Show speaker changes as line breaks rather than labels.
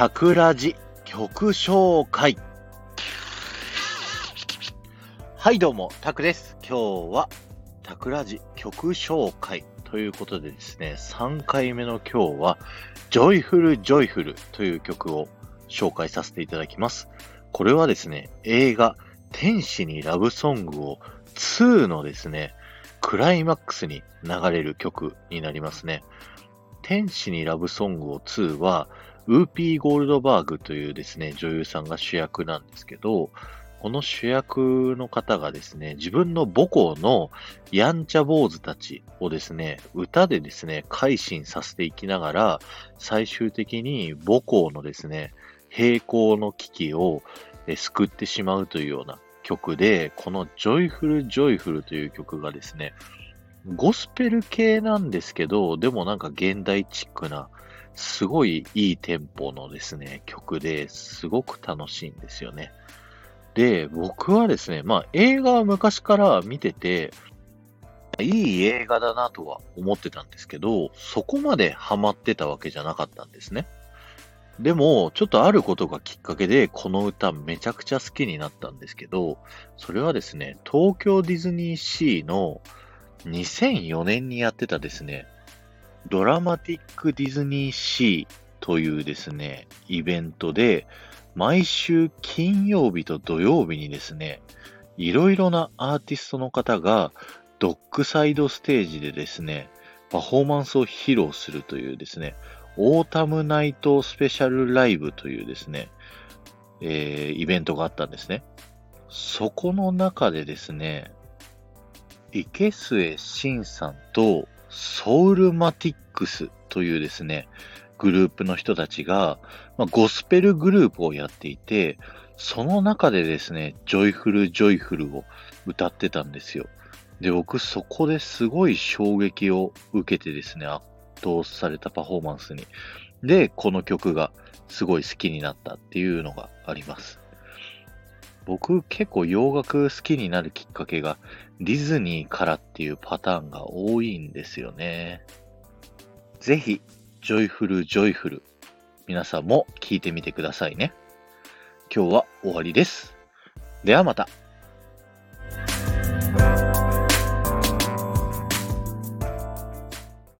タクラジ曲紹介。はい、どうも、タクです。今日は、タクラジ曲紹介ということでですね、3回目の今日は、 Joyful Joyful という曲を紹介させていただきます。これはですね、映画、天使にラブソングを2のですね、クライマックスに流れる曲になりますね。天使にラブソングを2は、ウーピー・ゴールドバーグというですね、女優さんが主役なんですけど、この主役の方がですね、自分の母校のやんちゃ坊主たちをですね、歌でですね、改心させていきながら、最終的に母校のですね、閉校の危機を救ってしまうというような曲で、この Joyful Joyful という曲がですね、ゴスペル系なんですけど、でもなんか現代チックな、すごいいいテンポのですね、曲ですごく楽しいんですよね。で、僕はですね、まあ映画は昔から見てて、いい映画だなとは思ってたんですけど、そこまでハマってたわけじゃなかったんですね。でも、ちょっとあることがきっかけで、この歌めちゃくちゃ好きになったんですけど、それはですね、東京ディズニーシーの2004年にやってたですね、 Dramatic DisneySea というですね、イベントで、毎週金曜日と土曜日にですね、いろいろなアーティストの方がドックサイドステージでですね、パフォーマンスを披露するというですね、 Autumn Night Special Live というですね、えー、イベントがあったんですね。そこの中でですね、池末信さんと Soulmatics というですね、グループの人たちが、まあ、ゴスペルグループをやっていて、その中でですね、 Joyful Joyful を歌ってたんですよ。で、僕そこですごい衝撃を受けてですね、圧倒されたパフォーマンスに。で、この曲がすごい好きになったっていうのがあります。僕結構洋楽好きになるきっかけがディズニーからっていうパターンが多いんですよね。ぜひ、 Joyful Joyful、皆さんも聞いてみてくださいね。今日は終わりです。ではまた。